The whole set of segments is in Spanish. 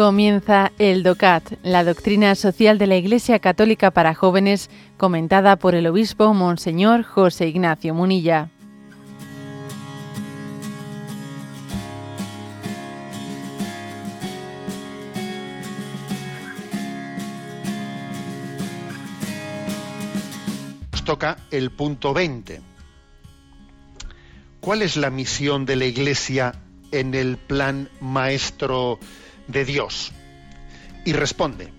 Comienza el DOCAT, la doctrina social de la Iglesia Católica para jóvenes, comentada por el obispo Monseñor José Ignacio Munilla. Nos toca el punto 20. ¿Cuál es la misión de la Iglesia en el plan maestro de Dios. Y responde,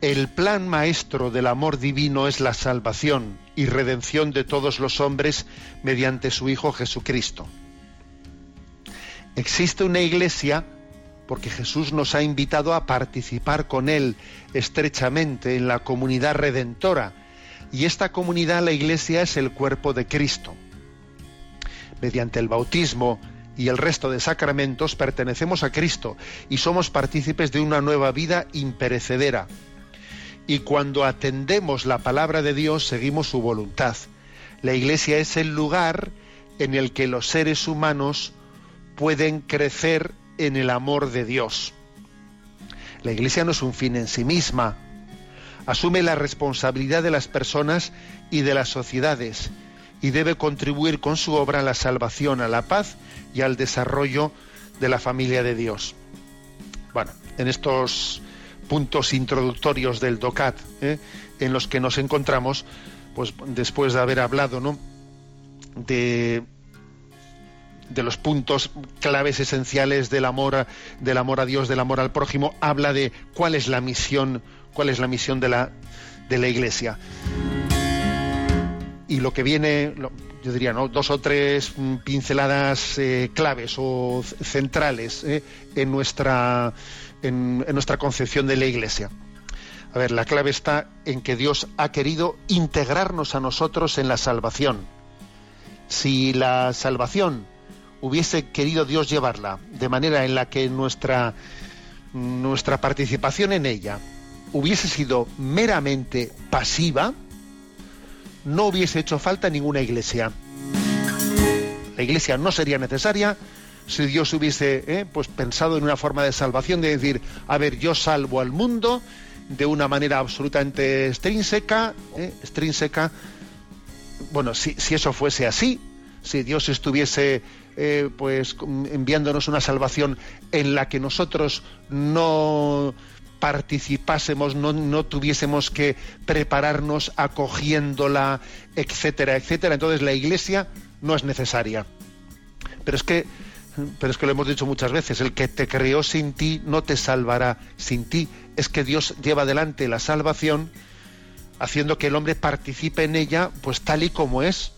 el plan maestro del amor divino es la salvación y redención de todos los hombres mediante su Hijo Jesucristo. Existe una iglesia porque Jesús nos ha invitado a participar con Él estrechamente en la comunidad redentora. Y esta comunidad, la iglesia, es el cuerpo de Cristo. Mediante el bautismo, y el resto de sacramentos pertenecemos a Cristo y somos partícipes de una nueva vida imperecedera. Y cuando atendemos la palabra de Dios, seguimos su voluntad. La Iglesia es el lugar en el que los seres humanos pueden crecer en el amor de Dios. La Iglesia no es un fin en sí misma. Asume la responsabilidad de las personas y de las sociedades y debe contribuir con su obra a la salvación, a la paz y al desarrollo de la familia de Dios. Bueno, en estos puntos introductorios del DOCAT, ¿eh? en los que nos encontramos, pues después de haber hablado ¿no? de, de los puntos claves esenciales del amor, del amor a Dios, del amor al prójimo, habla de cuál es la misión, cuál es la misión de la, de la Iglesia y lo que viene, yo diría, ¿no? dos o tres mm, pinceladas eh, claves o centrales eh, en, nuestra, en, nuestra concepción de la Iglesia. A ver, la clave está en que Dios ha querido integrarnos a nosotros en la salvación. Si la salvación hubiese querido Dios llevarla de manera en la que nuestra, nuestra participación en ella hubiese sido meramente pasiva, no hubiese hecho falta ninguna iglesia. La iglesia no sería necesaria si Dios hubiese eh, pues pensado en una forma de salvación, de decir, a ver, yo salvo al mundo de una manera absolutamente extrínseca, eh. Bueno, si, eso fuese así, si Dios estuviese eh, pues enviándonos una salvación en la que nosotros no participásemos, no, no tuviésemos que prepararnos acogiéndola, etcétera, etcétera. Entonces la Iglesia no es necesaria. Pero es que pero es que lo hemos dicho muchas veces, el que te creó sin ti no te salvará sin ti. Es que Dios lleva adelante la salvación haciendo que el hombre participe en ella pues tal y como es,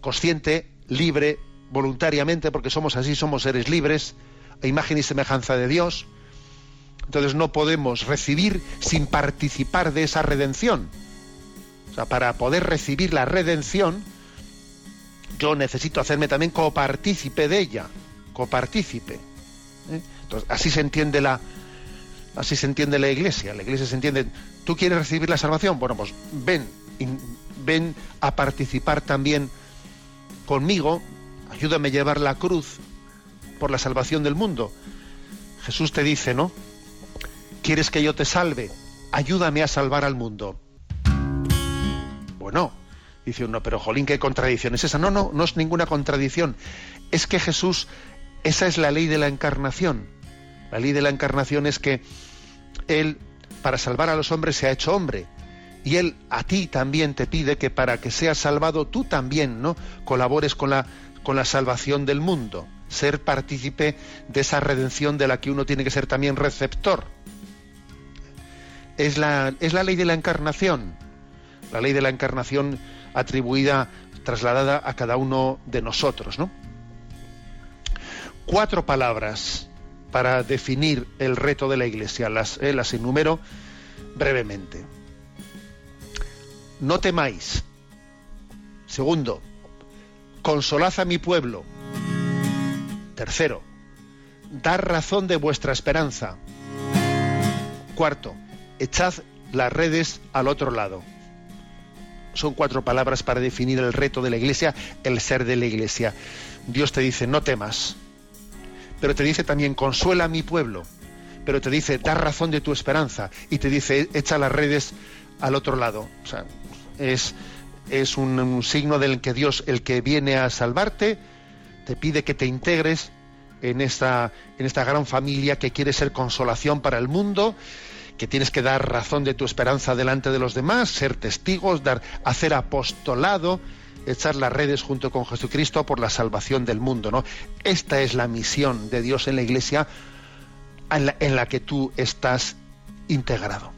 consciente, libre, voluntariamente, porque somos así, somos seres libres, a imagen y semejanza de Dios. Entonces no podemos recibir sin participar de esa redención. O sea, para poder recibir la redención, yo necesito hacerme también copartícipe de ella, copartícipe. ¿eh? Entonces, así se entiende la así se entiende la iglesia. La iglesia se entiende, ¿tú quieres recibir la salvación? Bueno, pues ven, ven a participar también conmigo, ayúdame a llevar la cruz por la salvación del mundo. Jesús te dice, ¿no? ¿Quieres que yo te salve? Ayúdame a salvar al mundo. Bueno, dice uno, pero jolín, ¿qué contradicción es esa? No, no, no es ninguna contradicción. Es que Jesús, esa es la ley de la encarnación. La ley de la encarnación es que Él, para salvar a los hombres, se ha hecho hombre. Y Él a ti también te pide que para que seas salvado, tú también, ¿no? Colabores con la, con la salvación del mundo. Ser partícipe de esa redención de la que uno tiene que ser también receptor es la, es la ley de la encarnación, la ley de la encarnación atribuida, trasladada a cada uno de nosotros, ¿no? Cuatro palabras para definir el reto de la Iglesia, las, eh, las enumero brevemente. No temáis. Segundo, consolad a mi pueblo. Tercero, dar razón de vuestra esperanza. Cuarto, echad las redes al otro lado. Son cuatro palabras para definir el reto de la iglesia, el ser de la iglesia. Dios te dice, no temas, pero te dice también, consuela a mi pueblo. pero te dice, da razón de tu esperanza y te dice, echa las redes al otro lado. Es, es un, signo del que Dios, el que viene a salvarte, te pide que te integres en esta, en esta gran familia que quiere ser consolación para el mundo, que tienes que dar razón de tu esperanza delante de los demás, ser testigos, dar, hacer apostolado, echar las redes junto con Jesucristo por la salvación del mundo. ¿no? Esta es la misión de Dios en la Iglesia en la que tú estás integrado.